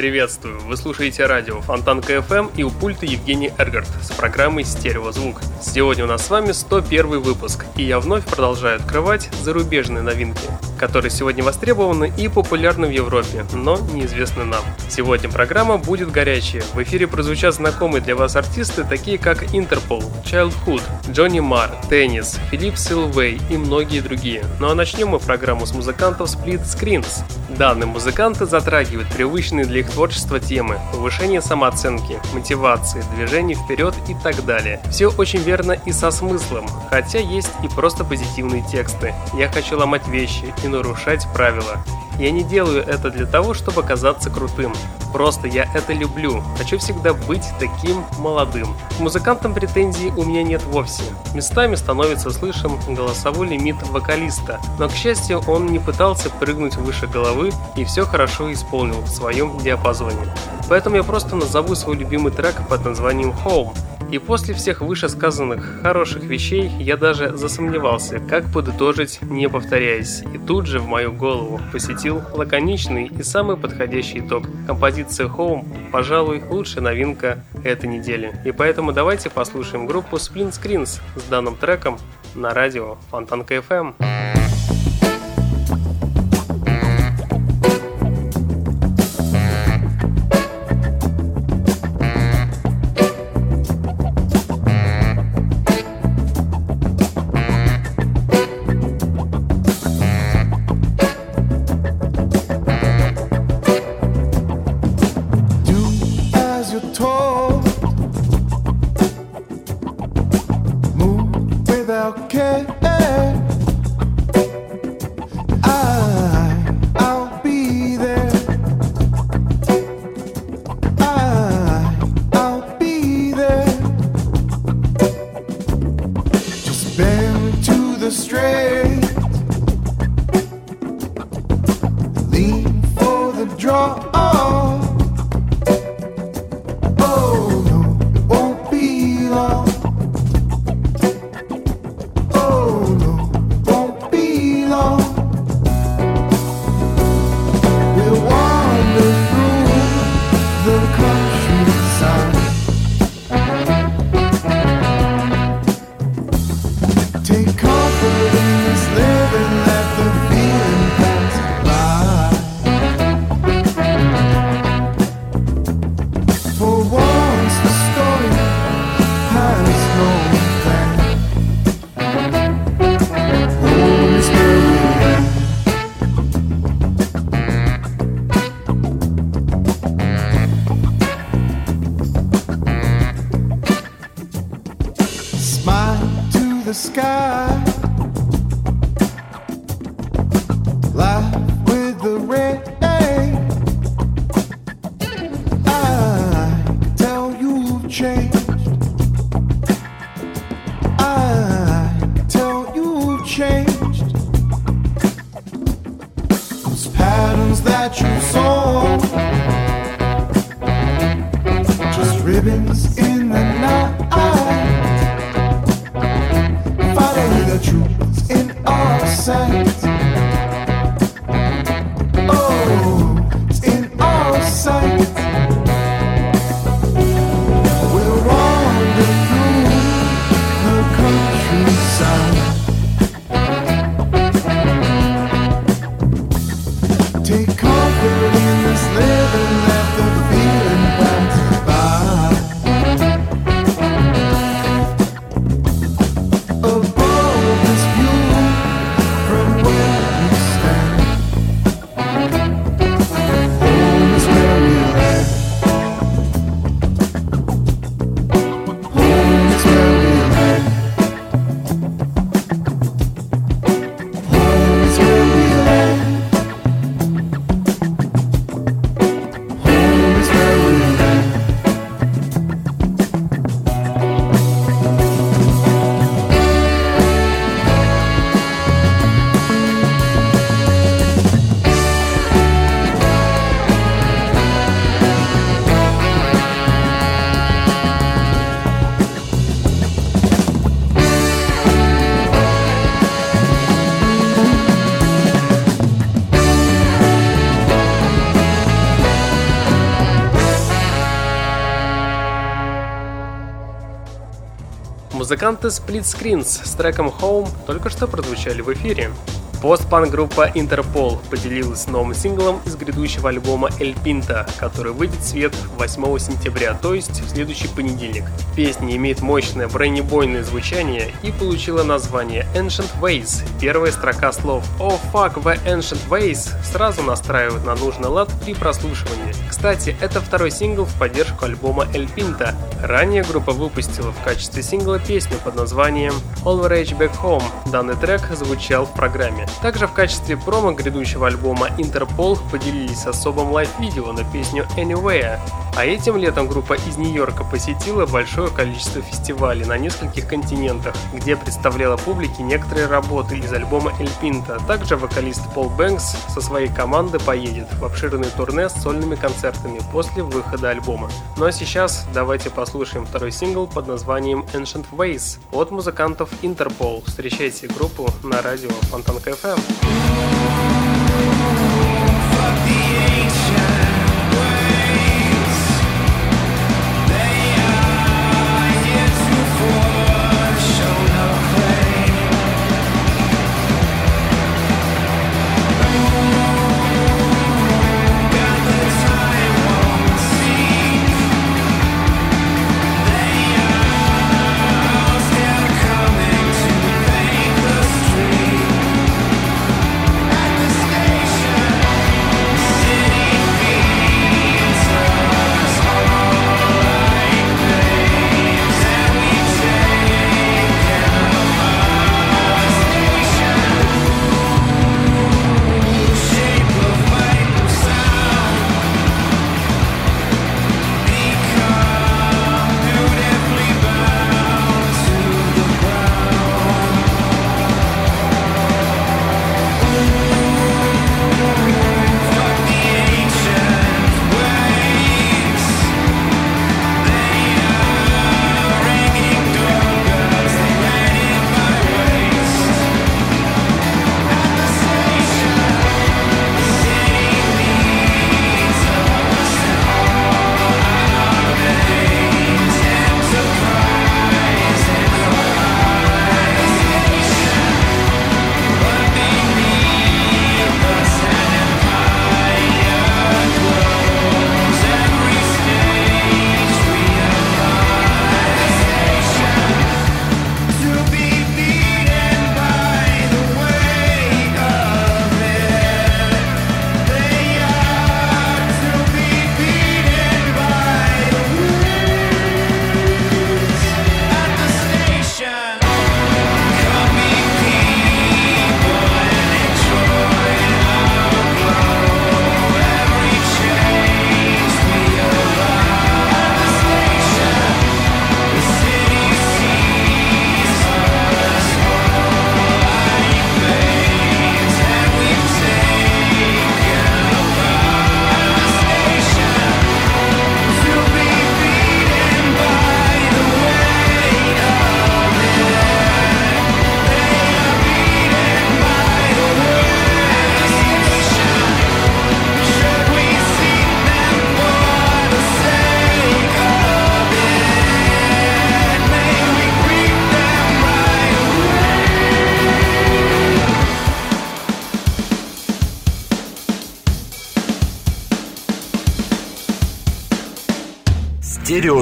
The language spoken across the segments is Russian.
Приветствую! Вы слушаете радио Фонтанка FM и у пульта Евгений Эргард с программой «Стереозвук». Сегодня у нас с вами 101 выпуск, и я вновь продолжаю открывать зарубежные новинки, которые сегодня востребованы и популярны в Европе, но неизвестны нам. Сегодня программа будет горячая. В эфире прозвучат знакомые для вас артисты, такие как Interpol, Childhood, Джонни Мар, Теннис, Филипп Силвей и многие другие. Ну а начнем мы программу с музыкантов Split Screens. Данные музыканты затрагивают привычные для их творчества темы, повышение самооценки, мотивации, движение вперед и так далее. Все очень верно и со смыслом, хотя есть и просто позитивные тексты. Я хочу ломать вещи и нарушать правила. Я не делаю это для того, чтобы казаться крутым. Просто я это люблю. Хочу всегда быть таким молодым. К музыкантам претензий у меня нет вовсе. Местами становится слышен голосовой лимит вокалиста, но, к счастью, он не пытался прыгнуть выше головы и все хорошо исполнил в своем диапазоне. Поэтому я просто назову свой любимый трек под названием Home. И после всех вышесказанных хороших вещей я даже засомневался, как подытожить, не повторяясь. И тут же в мою голову посетил лаконичный и самый подходящий итог. Композиция Home, пожалуй, лучшая новинка этой недели. И поэтому давайте послушаем группу Splint Screens с данным треком на радио Фонтанка FM. sky. With the. I tell you've changed. I tell you've changed. Those patterns that you just ribbons. side Музыканты Split Screens с треком Home только что прозвучали в эфире. Постпанк-группа Интерпол поделилась новым синглом из грядущего альбома El Pinta, который выйдет в свет 8 сентября, то есть в следующий понедельник. Песня имеет мощное бронебойное звучание и получила название Ancient Ways. Первая строка слов Oh fuck the Ancient Ways сразу настраивает на нужный лад при прослушивании. Кстати, это второй сингл в поддержку альбома El Pinta. Ранее группа выпустила в качестве сингла песню под названием All Rage Back Home. Данный трек звучал в программе. Также в качестве промо грядущего альбома Interpol поделились особым live-видео на песню Anywhere. А этим летом группа из Нью-Йорка посетила большое количество фестивалей на нескольких континентах, где представляла публике некоторые работы из альбома El Pintor. Также вокалист Пол Бэнкс со своей командой поедет в обширный турне с сольными концертами после выхода альбома. Ну а сейчас давайте послушаем второй сингл под названием Ancient Ways от музыкантов Интерпол. Встречайте группу на радио Фонтанка FM. Fuck the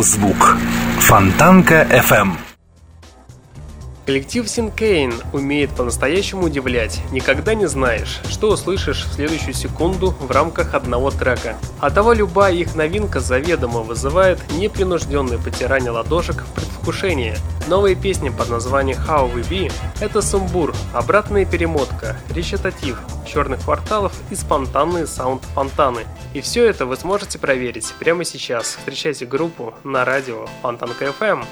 Стереозвук. Фонтанка FM. Коллектив Синкейн умеет по-настоящему удивлять. Никогда не знаешь, что услышишь в следующую секунду в рамках одного трека. А того любая их новинка заведомо вызывает непринужденное потирание ладошек предвкушении. Новая песня под названием How We Be – это сумбур, обратная перемотка, речитатив, черных кварталов и спонтанные саунд-фонтаны. И все это вы сможете проверить прямо сейчас. Встречайте группу на радио Фонтанка FM.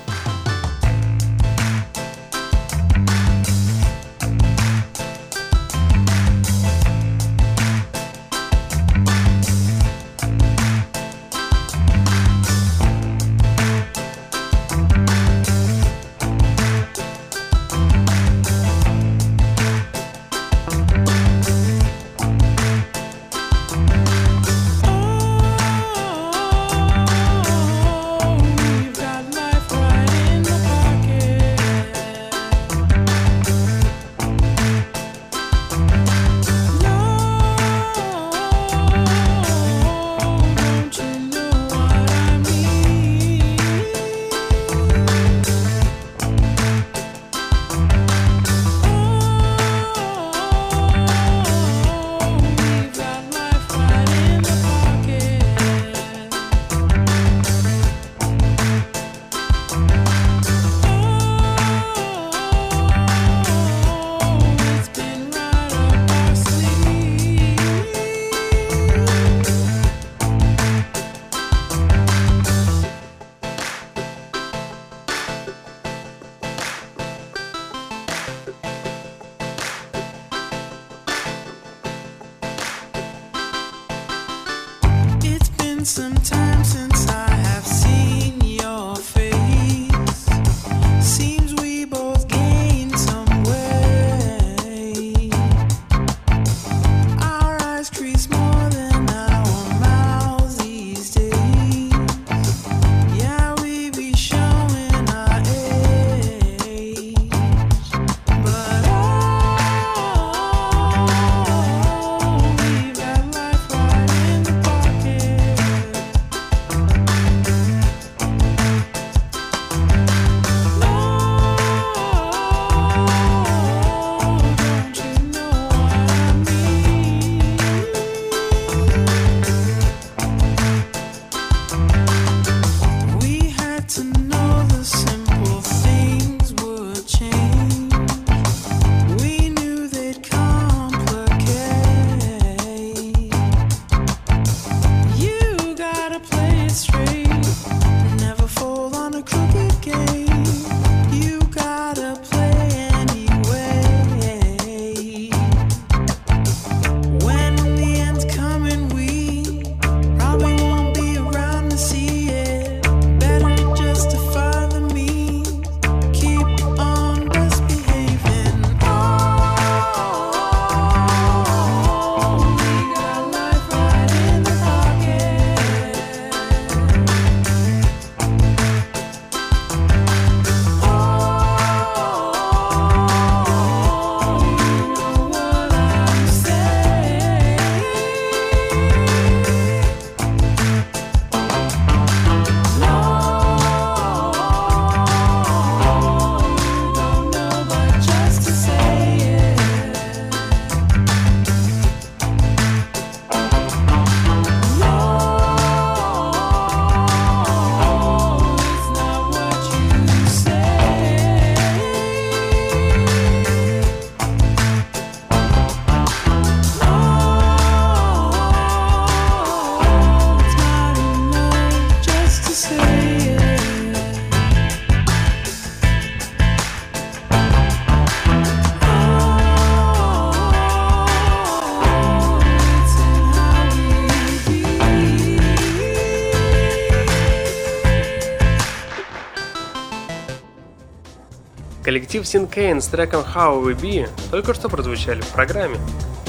Коллектив Синкейн с треком How We Be только что прозвучали в программе.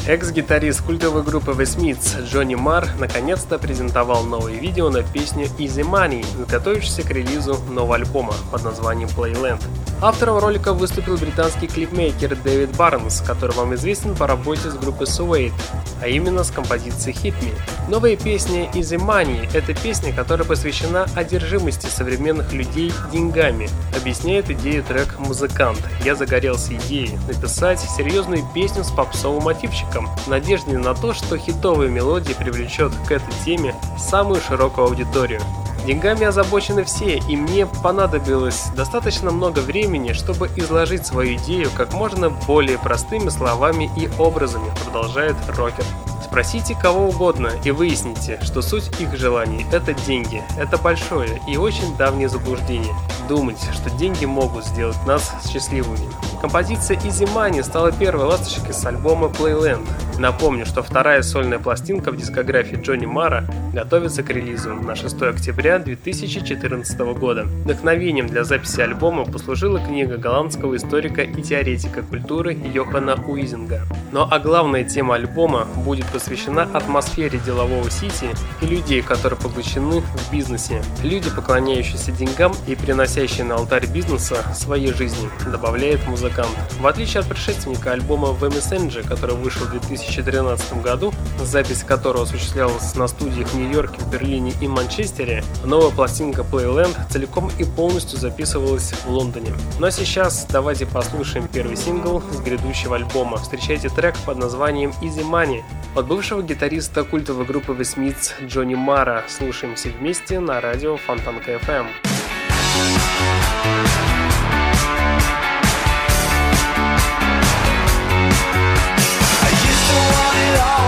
Экс-гитарист культовой группы The Smiths Джонни Марр наконец-то презентовал новое видео на песню Easy Money, готовящийся к релизу нового альбома под названием Playland. Автором ролика выступил британский клипмейкер Дэвид Барнс, который вам известен по работе с группой Suede, а именно с композицией Hit Me. Новая песня Easy Money – это песня, которая посвящена одержимости современных людей деньгами, объясняет идею трек «Музыкант». Я загорелся идеей написать серьезную песню с попсовым мотивчиком, в надежде на то, что хитовая мелодия привлечет к этой теме самую широкую аудиторию. Деньгами озабочены все, и мне понадобилось достаточно много времени, чтобы изложить свою идею как можно более простыми словами и образами, продолжает рокер. Спросите кого угодно и выясните, что суть их желаний – это деньги. Это большое и очень давнее заблуждение. Думать, что деньги могут сделать нас счастливыми. Композиция Easy Money стала первой ласточкой с альбома Playland. Напомню, что вторая сольная пластинка в дискографии Джонни Мара готовится к релизу на 6 октября 2014 года. Вдохновением для записи альбома послужила книга голландского историка и теоретика культуры Йохана Уизинга. Ну а главная тема альбома будет посвящена атмосфере делового сити и людей, которые поглощены в бизнесе. Люди, поклоняющиеся деньгам и приносящие на алтарь бизнеса своей жизни, добавляет музыкант. В отличие от предшественника альбома The Messenger, который вышел в 2013 году, запись которого осуществлялась на студиях в Нью-Йорке, в Берлине и Манчестере, новая пластинка Playland целиком и полностью записывалась в Лондоне. А сейчас давайте послушаем первый сингл с грядущего альбома. Встречайте трек под названием Easy Money от бывшего гитариста культовой группы The Smiths Джонни Мара. Слушаемся вместе на радио Фонтанка FM. I used to want it all,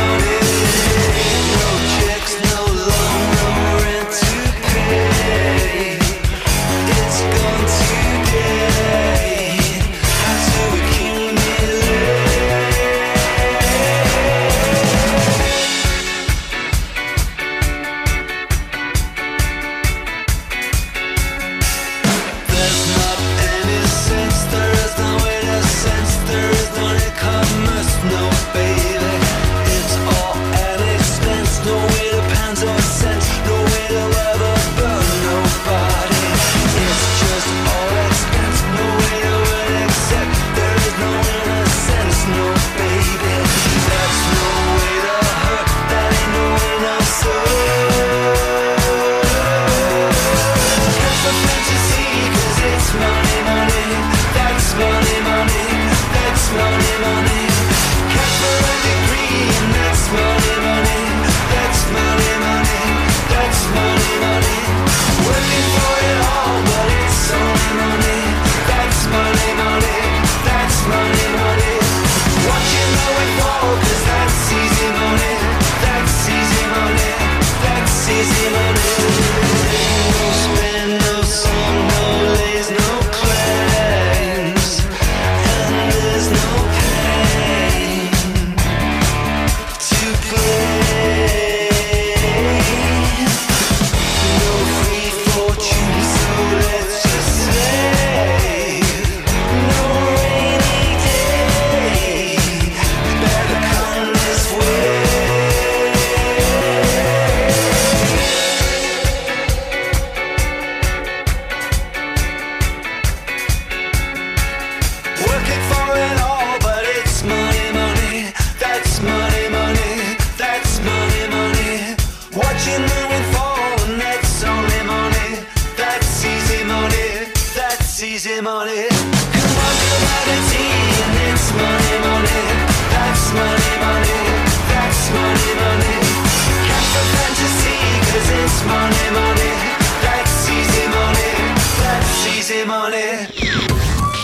morning.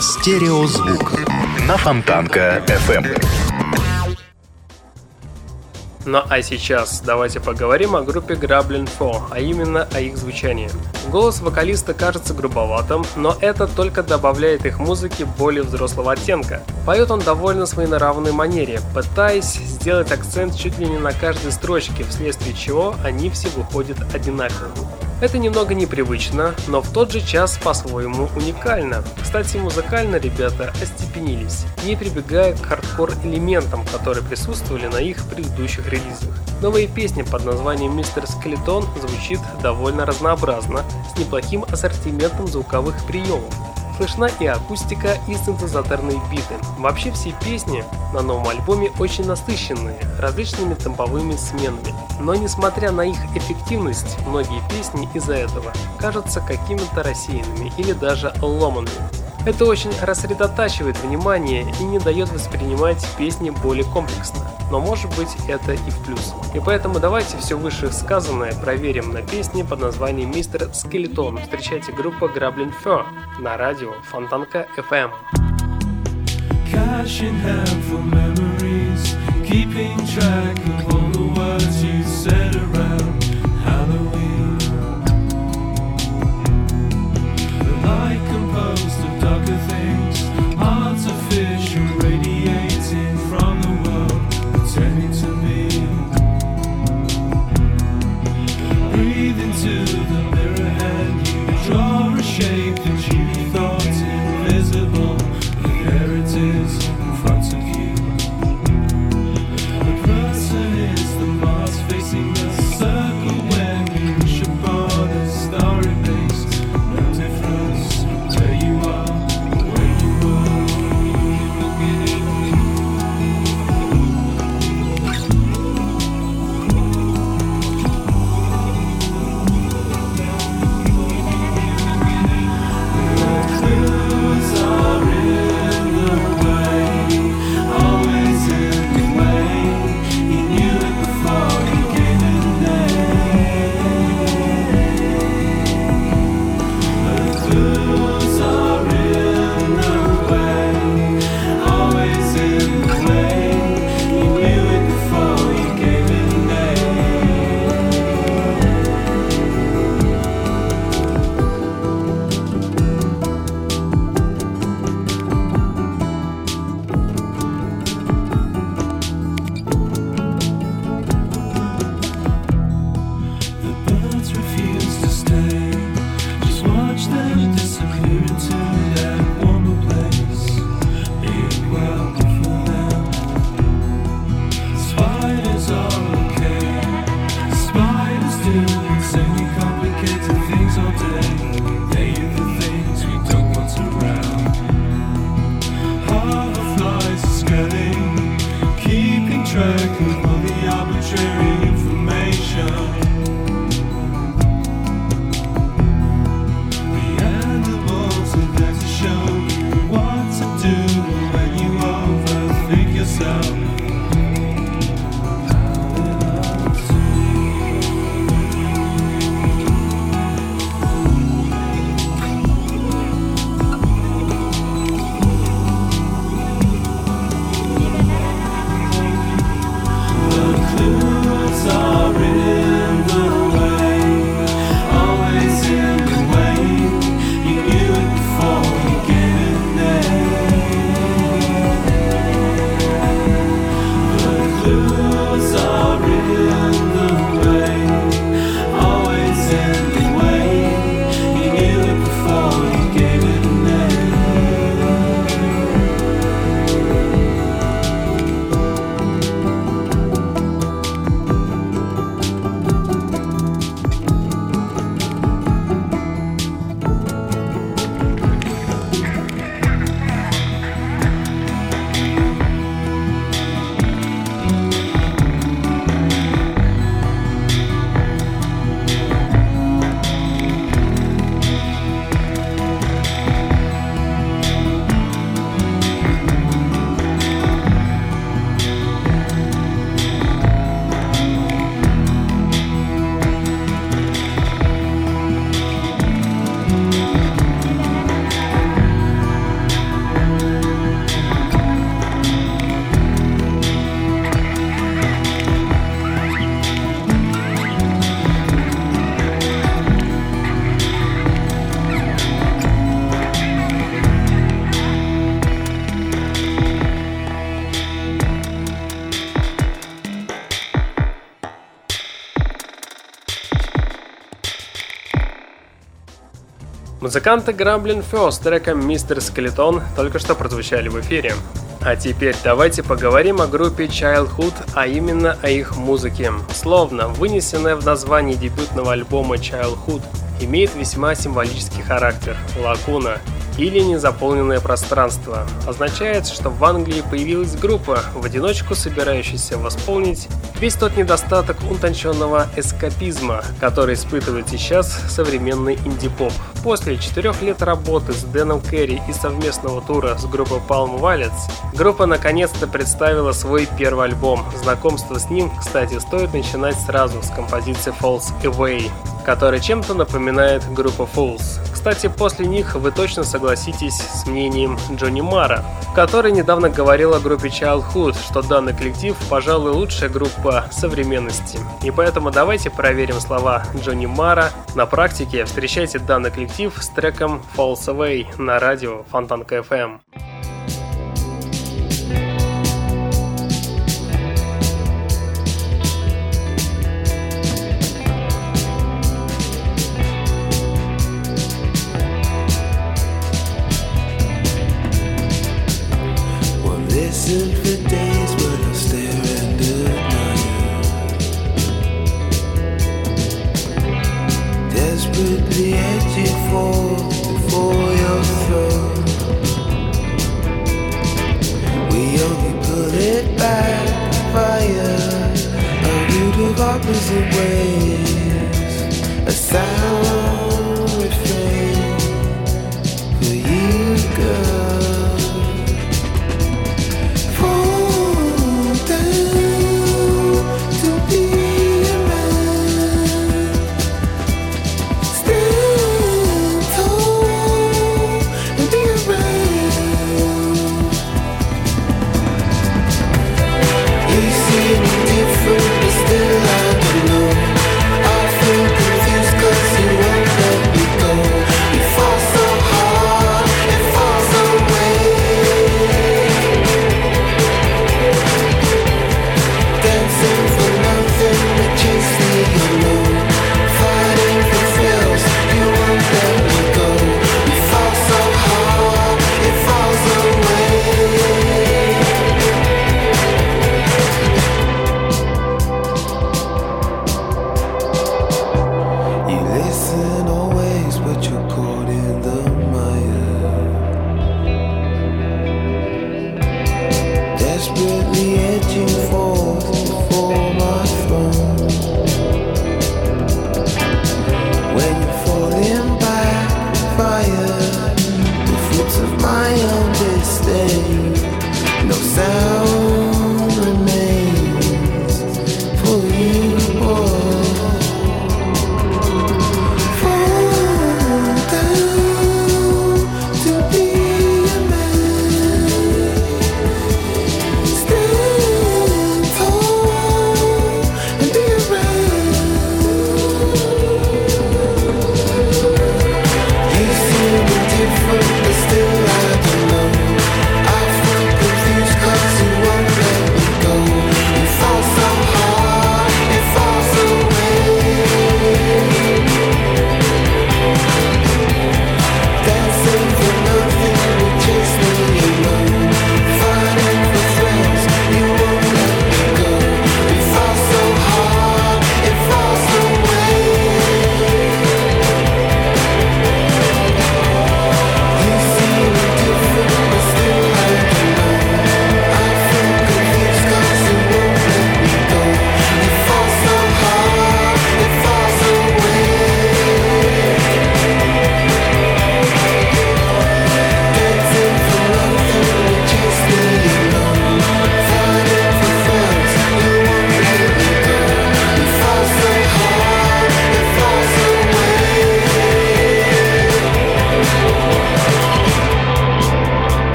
Стереозвук на Фонтанка FM. Ну а сейчас давайте поговорим о группе Grablin 4, а именно о их звучании. Голос вокалиста кажется грубоватым, но это только добавляет их музыке более взрослого оттенка. Поет он довольно своенравной манере, пытаясь сделать акцент чуть ли не на каждой строчке, вследствие чего они все выходят одинаковыми. Это немного непривычно, но в тот же час по-своему уникально. Кстати, музыкально ребята остепенились, не прибегая к хардкор-элементам, которые присутствовали на их предыдущих релизах. Новая песня под названием «Мистер Скелетон» звучит довольно разнообразно, с неплохим ассортиментом звуковых приемов. Слышна и акустика, и синтезаторные биты. Вообще все песни на новом альбоме очень насыщенные, различными темповыми сменами. Но несмотря на их эффективность, многие песни из-за этого кажутся какими-то рассеянными или даже ломанными. Это очень рассредотачивает внимание и не дает воспринимать песни более комплексно. Но может быть это и в плюс. И поэтому давайте все вышесказанное проверим на песне под названием «Мистер Скелетон». Встречайте группу Grablin Fur на радио Фонтанка FM. Keeping track of all the words you said around to think Музыканты Грамблин Фё с треком «Мистер Скелетон» только что прозвучали в эфире. А теперь давайте поговорим о группе Childhood, а именно о их музыке. Словно вынесенная в название дебютного альбома Childhood имеет весьма символический характер – лакуна или незаполненное пространство. Означает, что в Англии появилась группа, в одиночку собирающаяся восполнить весь тот недостаток утонченного эскапизма, который испытывает сейчас современный инди-поп. После четырех лет работы с Дэном Керри и совместного тура с группой Palm Violets, группа наконец-то представила свой первый альбом. Знакомство с ним, кстати, стоит начинать сразу с композиции Falls Away, которая чем-то напоминает группу Fools. Кстати, после них вы точно согласитесь с мнением Джонни Мара, который недавно говорил о группе Childhood, что данный коллектив, пожалуй, лучшая группа современности. И поэтому давайте проверим слова Джонни Мара. На практике встречайте данный коллектив с треком Falls Away на радио Фонтанка FM. Listen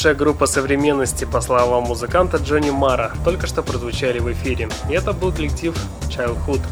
Лучшая группа современности, по словам музыканта Джонни Мара, только что прозвучали в эфире. И это был коллектив Childhood.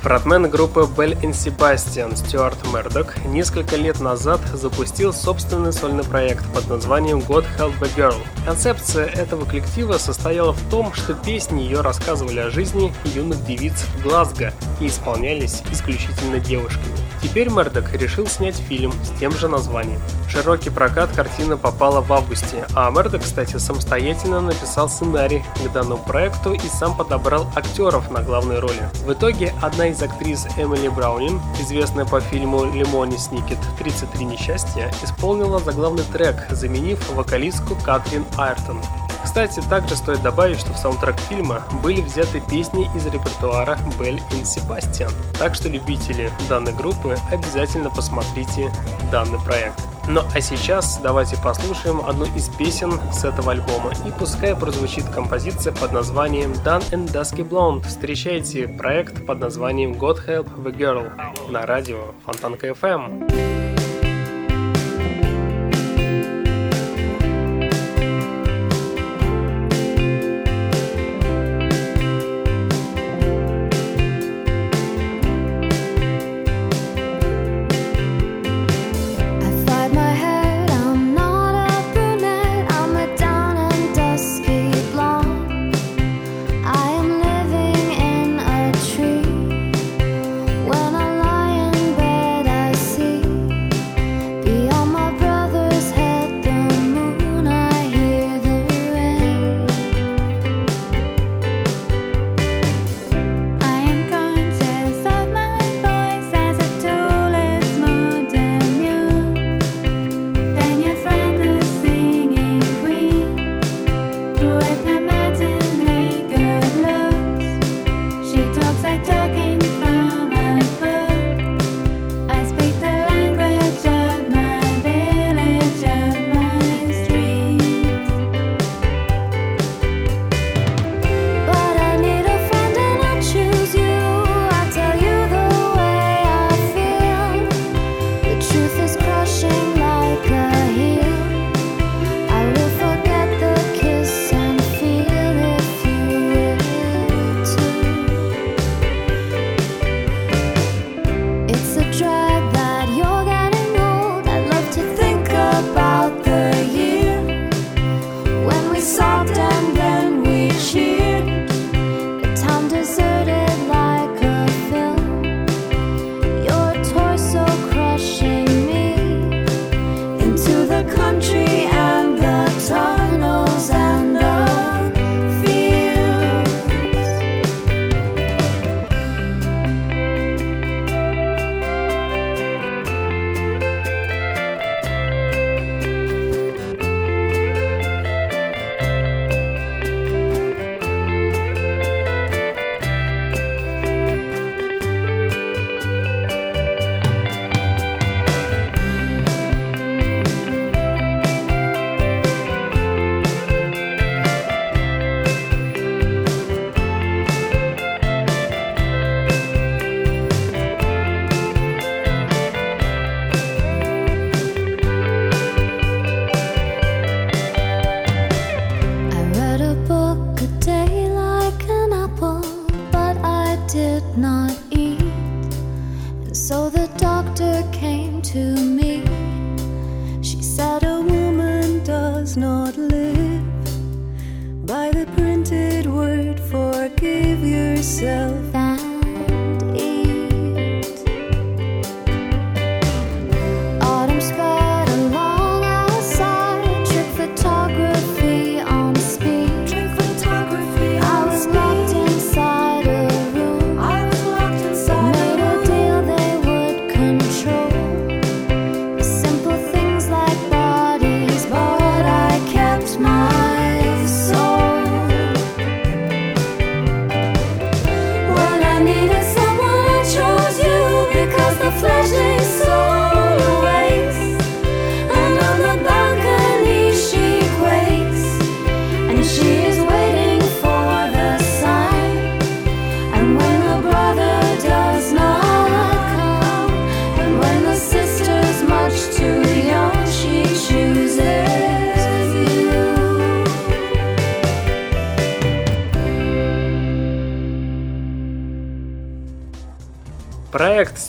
Фронтмен группы Bell and Sebastian Стюарт Мердок несколько лет назад запустил собственный сольный проект под названием God Help a Girl. Концепция этого коллектива состояла в том, что песни ее рассказывали о жизни юных девиц в Глазго и исполнялись исключительно девушками. Теперь Мердок решил снять фильм с тем же названием. Широкий прокат картина попала в августе, а Мердок, кстати, самостоятельно написал сценарий к данному проекту и сам подобрал актеров на главные роли. В итоге одна из актрис Эмили Браунин, известная по фильму «Лемони Сникет. 33 несчастья», исполнила заглавный трек, заменив вокалистку Катрин Айртон. Кстати, также стоит добавить, что в саундтрек фильма были взяты песни из репертуара Белль и Себастьян. Так что любители данной группы обязательно посмотрите данный проект. Ну а сейчас давайте послушаем одну из песен с этого альбома и пускай прозвучит композиция под названием Done and Dusky Blonde. Встречайте проект под названием God Help the Girl на радио Фонтанка FM.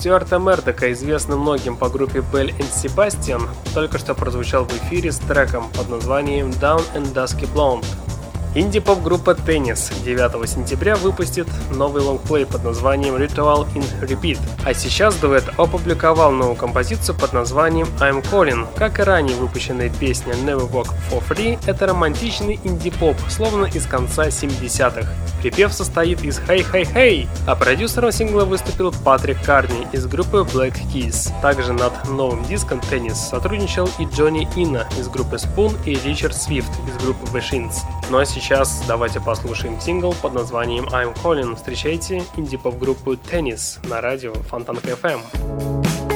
Стюарта Мердока, известный многим по группе Bell and Sebastian, только что прозвучал в эфире с треком под названием Down and Dusky Blonde. Инди-поп-группа Tennis 9 сентября выпустит новый лонгплей под названием Ritual in Repeat. А сейчас дуэт опубликовал новую композицию под названием I'm Calling. Как и ранее выпущенная песня Never Walk for Free, это романтичный инди-поп, словно из конца 70-х. Припев состоит из «Hey, hey, hey», а продюсером сингла выступил Патрик Карни из группы Black Keys. Также над новым диском «Теннис» сотрудничал и Джонни Инна из группы Spoon и Ричард Свифт из группы The Shins. Ну а сейчас давайте послушаем сингл под названием «I'm Calling». Встречайте инди-поп-группу «Теннис» на радио Фонтанка FM.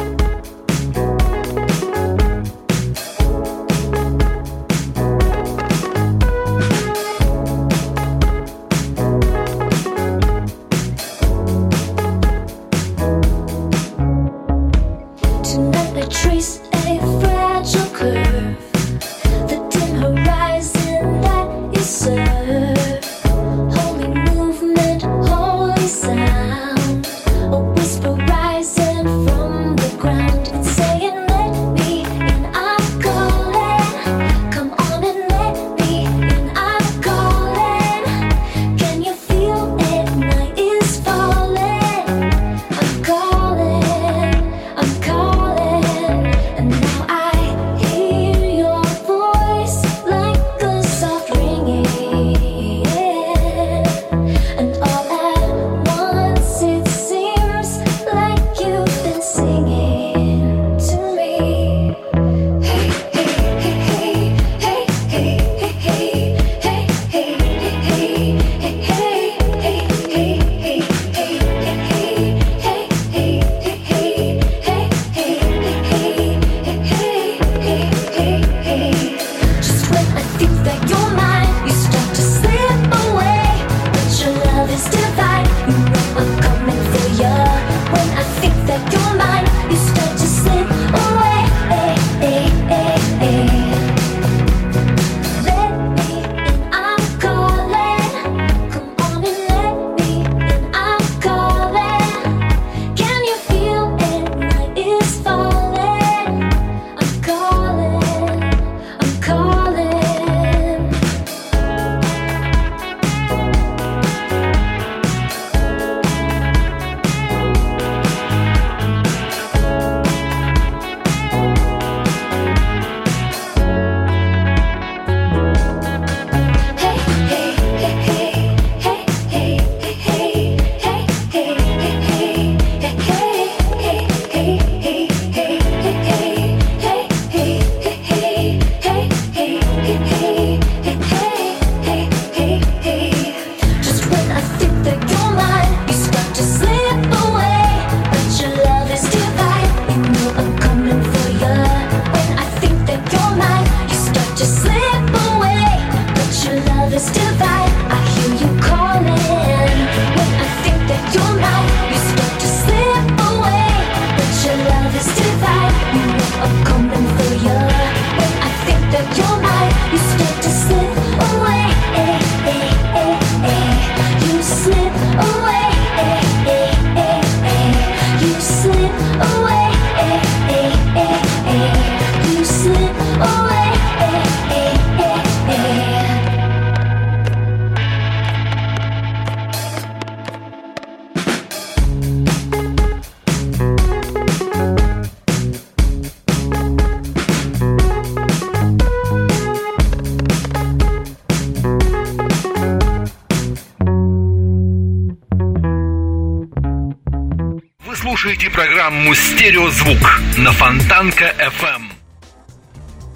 Программу «Стереозвук» на Фонтанка FM.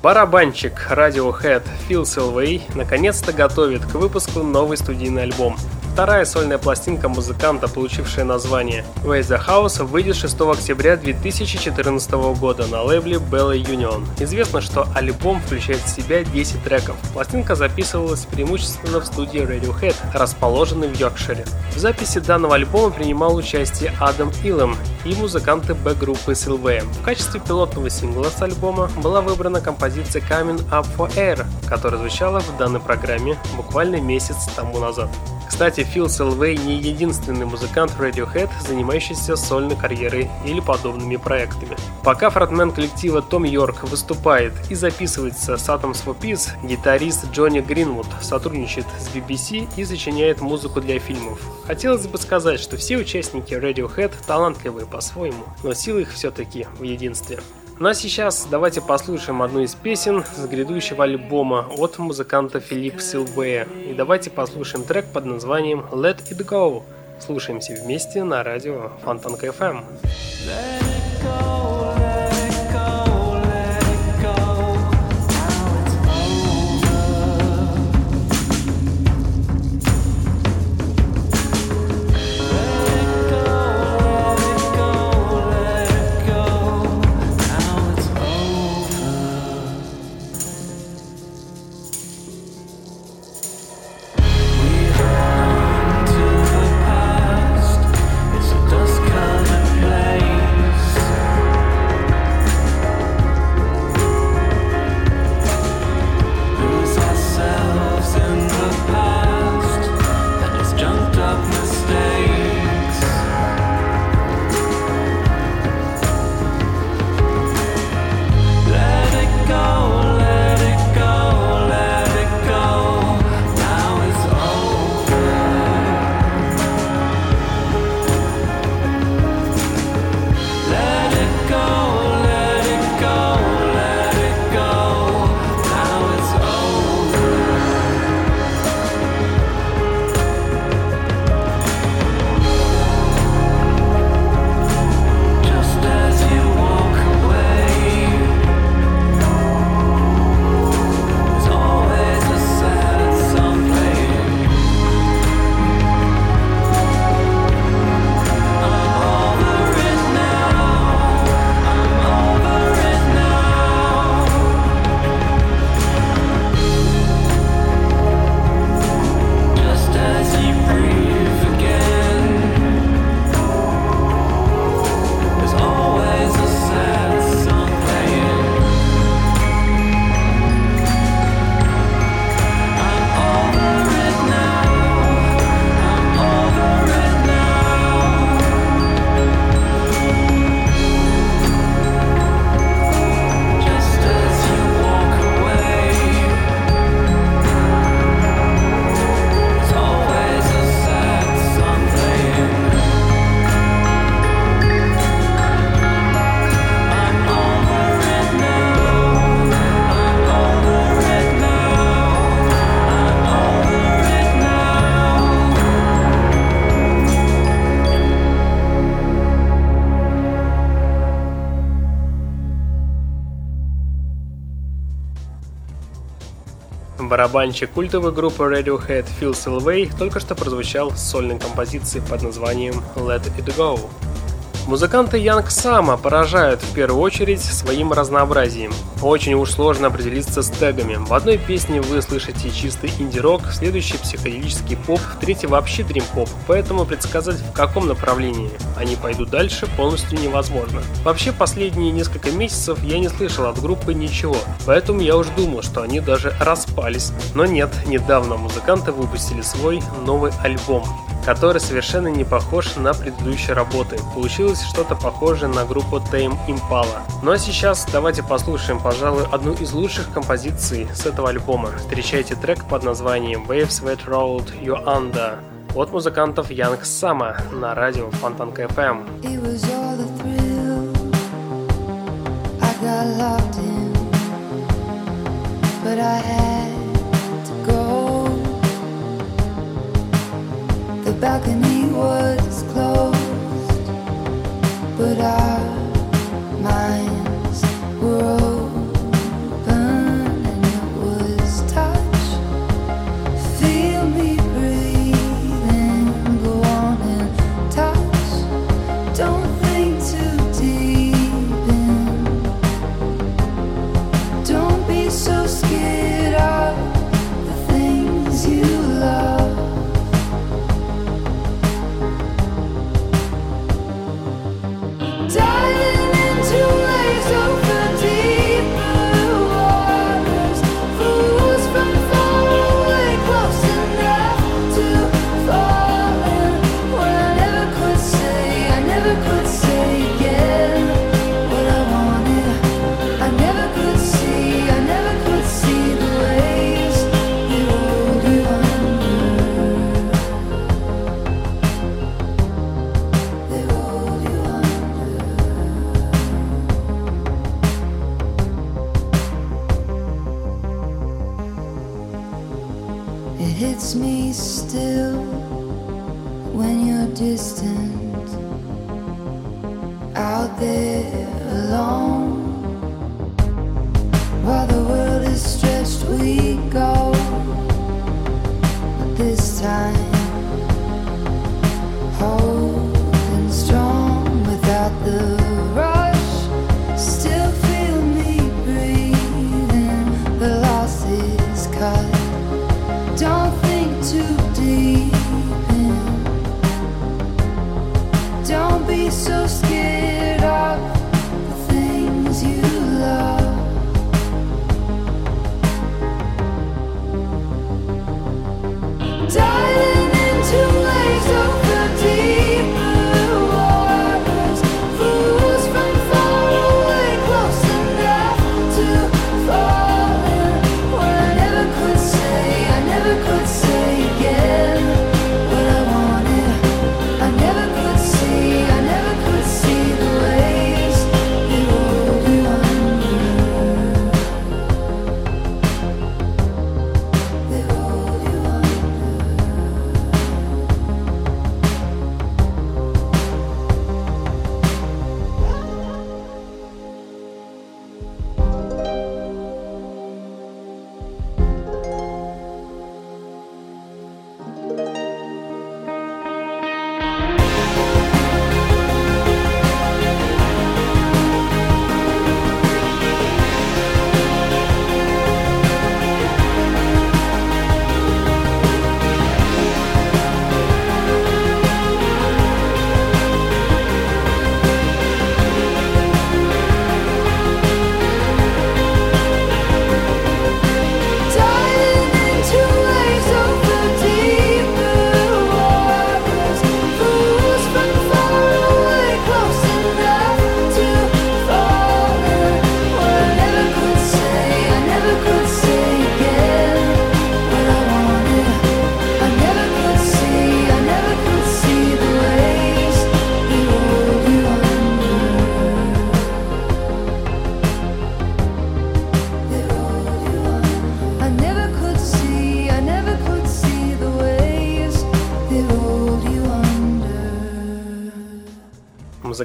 Барабанщик Radiohead Фил Силвей наконец-то готовит к выпуску новый студийный альбом. Вторая сольная пластинка музыканта, получившая название Way the House, выйдет 6 октября 2014 года на лейбле Bella Union. Известно, что альбом включает в себя 10 треков. Пластинка записывалась преимущественно в студии Radiohead, расположенной в Йоркшире. В записи данного альбома принимал участие Адам Илэм и музыканты Б-группы Силвея. В качестве пилотного сингла с альбома была выбрана композиция Coming Up for Air, которая звучала в данной программе буквально месяц тому назад. Кстати, Фил Селвей не единственный музыкант Radiohead, занимающийся сольной карьерой или подобными проектами. Пока фронтмен коллектива Том Йорк выступает и записывается с Atoms for Peace, гитарист Джонни Гринвуд сотрудничает с BBC и сочиняет музыку для фильмов. Хотелось бы сказать, что все участники Radiohead талантливые по-своему, но сила их все-таки в единстве. Ну а сейчас давайте послушаем одну из песен с грядущего альбома от музыканта Филипп Силвея. И давайте послушаем трек под названием Let It Go. Слушаемся вместе на радио Фонтанка FM. It's Барабанщик культовой группы Radiohead Фил Силвей только что прозвучал сольной композицией под названием Let It Go. Музыканты Янг Сама поражают в первую очередь своим разнообразием. Очень уж сложно определиться с тегами. В одной песне вы слышите чистый инди-рок, в следующей психоделический поп, в третьей вообще дрим-поп, поэтому предсказать в каком направлении они пойдут дальше полностью невозможно. Вообще последние несколько месяцев я не слышал от группы ничего, поэтому я уж думал, что они даже распались. Но нет, недавно музыканты выпустили свой новый альбом который совершенно не похож на предыдущие работы. Получилось что-то похожее на группу Tame Impala. Ну а сейчас давайте послушаем, пожалуй, одну из лучших композиций с этого альбома. Встречайте трек под названием Waves That Rolled You Under от музыкантов Young Sama на радио locked in, but I had balcony was closed, but our minds were open, me still when you're distant out there alone. While the world is stretched, we go. But this time,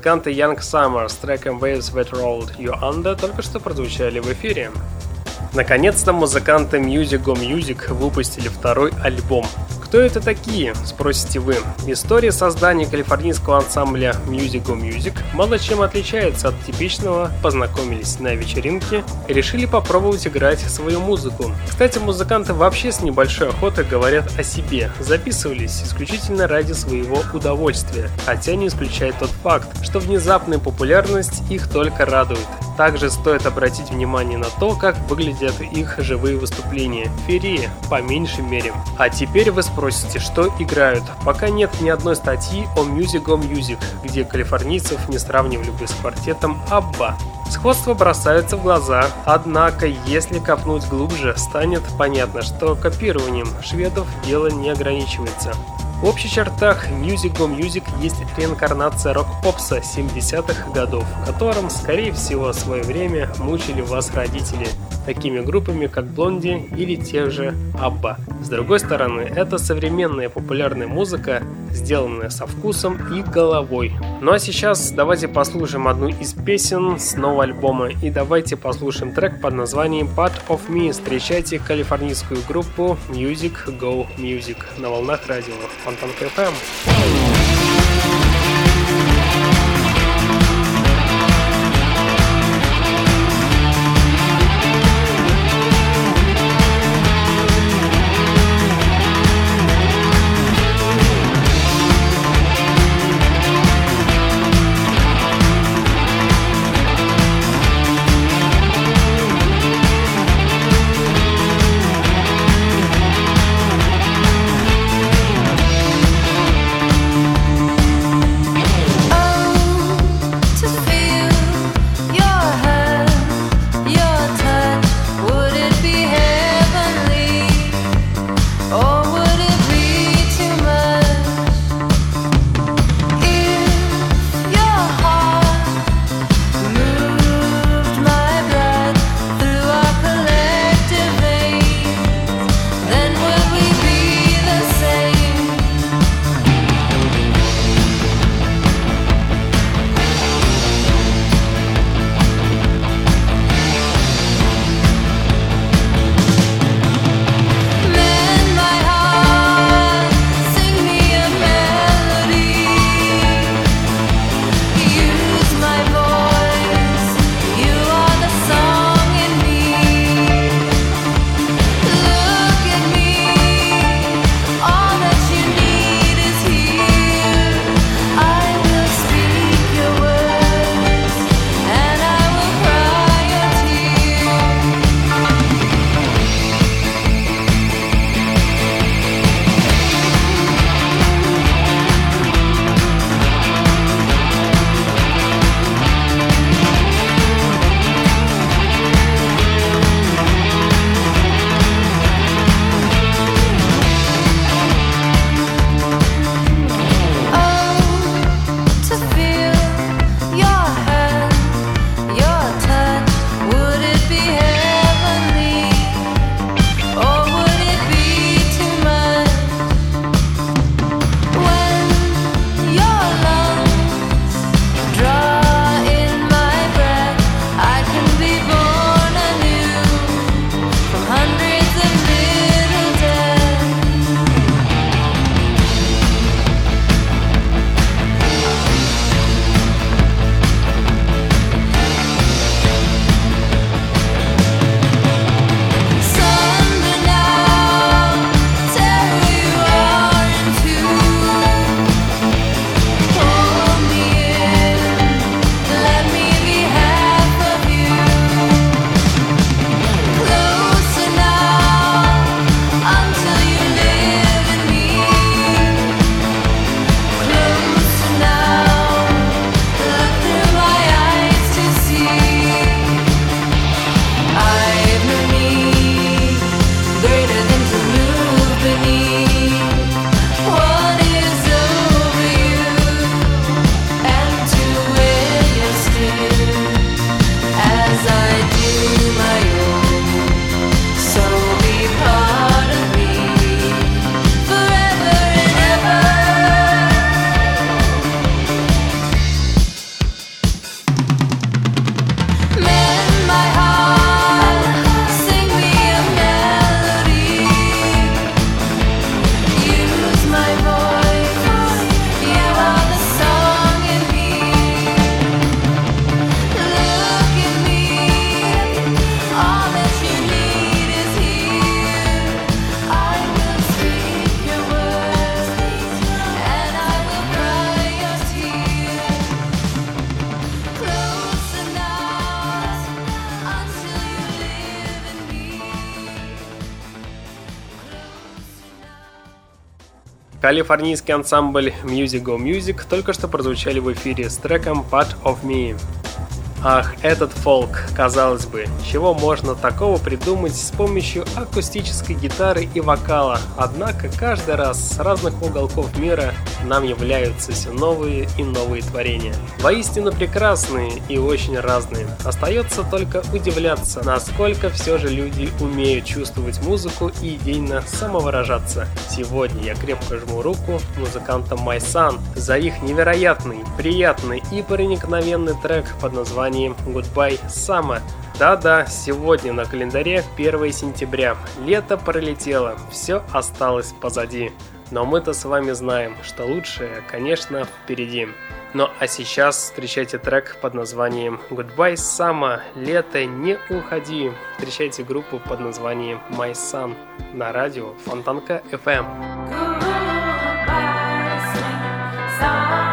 Музыканты Young Summer с треком Waves That Rolled You Under только что прозвучали в эфире. Наконец-то музыканты Music Go Music выпустили второй альбом. Кто это такие, спросите вы. История создания калифорнийского ансамбля Music Go Music мало чем отличается от типичного «познакомились на вечеринке» и решили попробовать играть свою музыку. Кстати, музыканты вообще с небольшой охотой говорят о себе, записывались исключительно ради своего удовольствия, хотя не исключает тот факт, что внезапная популярность их только радует. Также стоит обратить внимание на то, как выглядят их живые выступления. Ферии, по меньшей мере. А теперь вы спросите, что играют. Пока нет ни одной статьи о Music Go Music, где калифорнийцев не сравнивали бы с квартетом Абба. Сходство бросается в глаза, однако, если копнуть глубже, станет понятно, что копированием шведов дело не ограничивается. В общих чертах Music Go Music есть реинкарнация рок-попса 70-х годов, которым, скорее всего, свое время мучили вас родители, такими группами как Блонди или те же Абба. С другой стороны, это современная популярная музыка, сделанная со вкусом и головой. Ну а сейчас давайте послушаем одну из песен с нового альбома и давайте послушаем трек под названием Part of Me. Встречайте калифорнийскую группу Music Go Music на волнах радио Фонтанка FM. Калифорнийский ансамбль Music Go Music только что прозвучали в эфире с треком Part of Me. Ах, этот фолк, казалось бы, чего можно такого придумать с помощью акустической гитары и вокала, однако каждый раз с разных уголков мира нам являются все новые и новые творения. Воистину прекрасные и очень разные. Остается только удивляться, насколько все же люди умеют чувствовать музыку и идейно самовыражаться. Сегодня я крепко жму руку музыкантам Sun за их невероятный, приятный и проникновенный трек под названием Goodbye Summer. Да-да, сегодня на календаре 1 сентября. Лето пролетело, все осталось позади. Но мы-то с вами знаем, что лучшее, конечно, впереди. Ну а сейчас встречайте трек под названием Goodbye Summer. Лето, не уходи. Встречайте группу под названием My Sun на радио Фонтанка FM. Sweet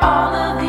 all of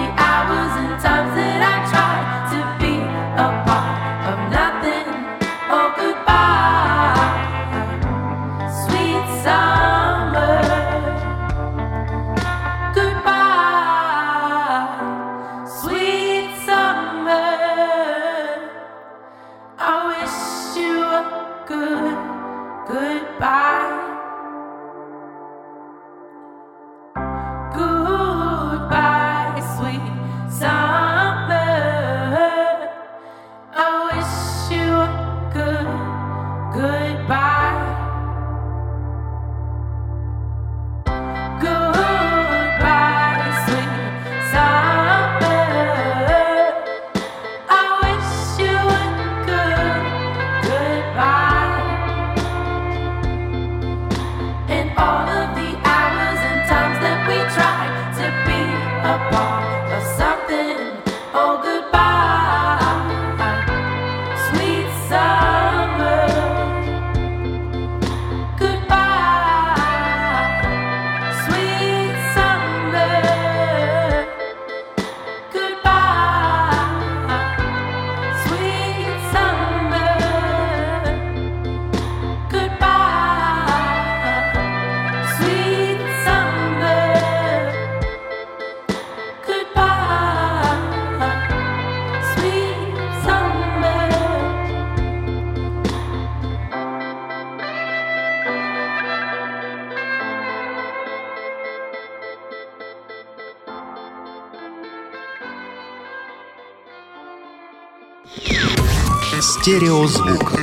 Стереозвук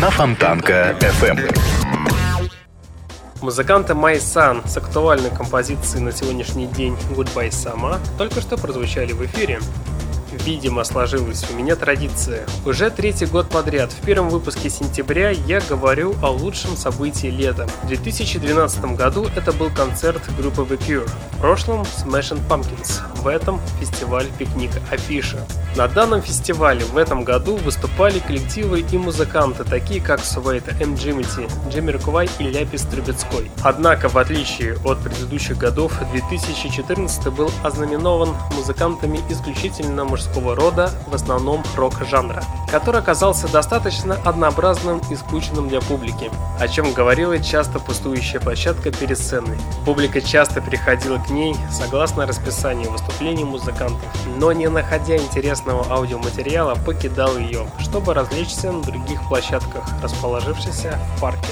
на Фонтанка FM. Музыканты My Sun с актуальной композицией на сегодняшний день Goodbye Summer только что прозвучали в эфире. Видимо, сложилась у меня традиция. Уже третий год подряд в первом выпуске сентября я говорю о лучшем событии лета. В 2012 году это был концерт группы The Cure. В прошлом Smashing Pumpkins. В этом фестиваль «Пикник Афиша». На данном фестивале в этом году выступали коллективы и музыканты, такие как Суэйта, М. Джимити, Джиммерквай и Ляпис Трубецкой. Однако, в отличие от предыдущих годов, 2014 был ознаменован музыкантами исключительно мужского рода, в основном рок-жанра, который оказался достаточно однообразным и скучным для публики, о чем говорила часто пустующая площадка перед сценой. Публика часто приходила к ней согласно расписанию выступлений музыкантов, но не находя интересного аудиоматериала, покидал ее, чтобы развлечься на других площадках, расположившихся в парке.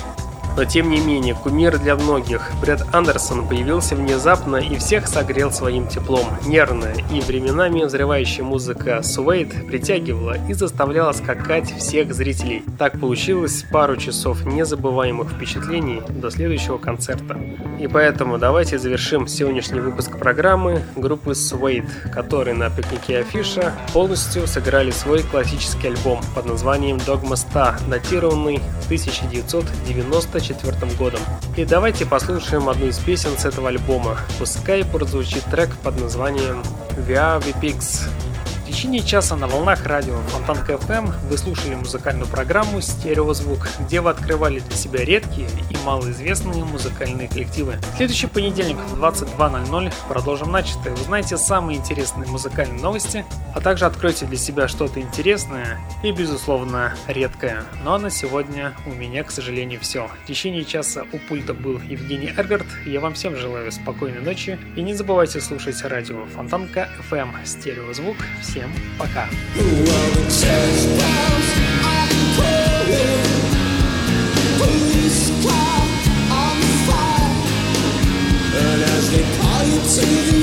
Но тем не менее, кумир для многих, Брэд Андерсон появился внезапно и всех согрел своим теплом. Нервная и временами взрывающая музыка Суэйд притягивала и заставляла скакать всех зрителей. Так получилось пару часов незабываемых впечатлений до следующего концерта. И поэтому давайте завершим сегодняшний выпуск программы группы Suede, которые на пикнике Афиша полностью сыграли свой классический альбом под названием Dogma 100, датированный 1994 годом. И давайте послушаем одну из песен с этого альбома. Пускай прозвучит трек под названием We Are The Pigs. Течение часа на волнах радио Фонтанка FM вы слушали музыкальную программу «Стереозвук», где вы открывали для себя редкие и малоизвестные музыкальные коллективы. В следующий понедельник в 22.00 продолжим начатое. Узнаете самые интересные музыкальные новости, а также откройте для себя что-то интересное и, безусловно, редкое. Ну а на сегодня у меня, к сожалению, все. В течение часа у пульта был Евгений Эргард. Я вам всем желаю спокойной ночи и не забывайте слушать радио Фонтанка FM «Стереозвук». Всем пока! Stay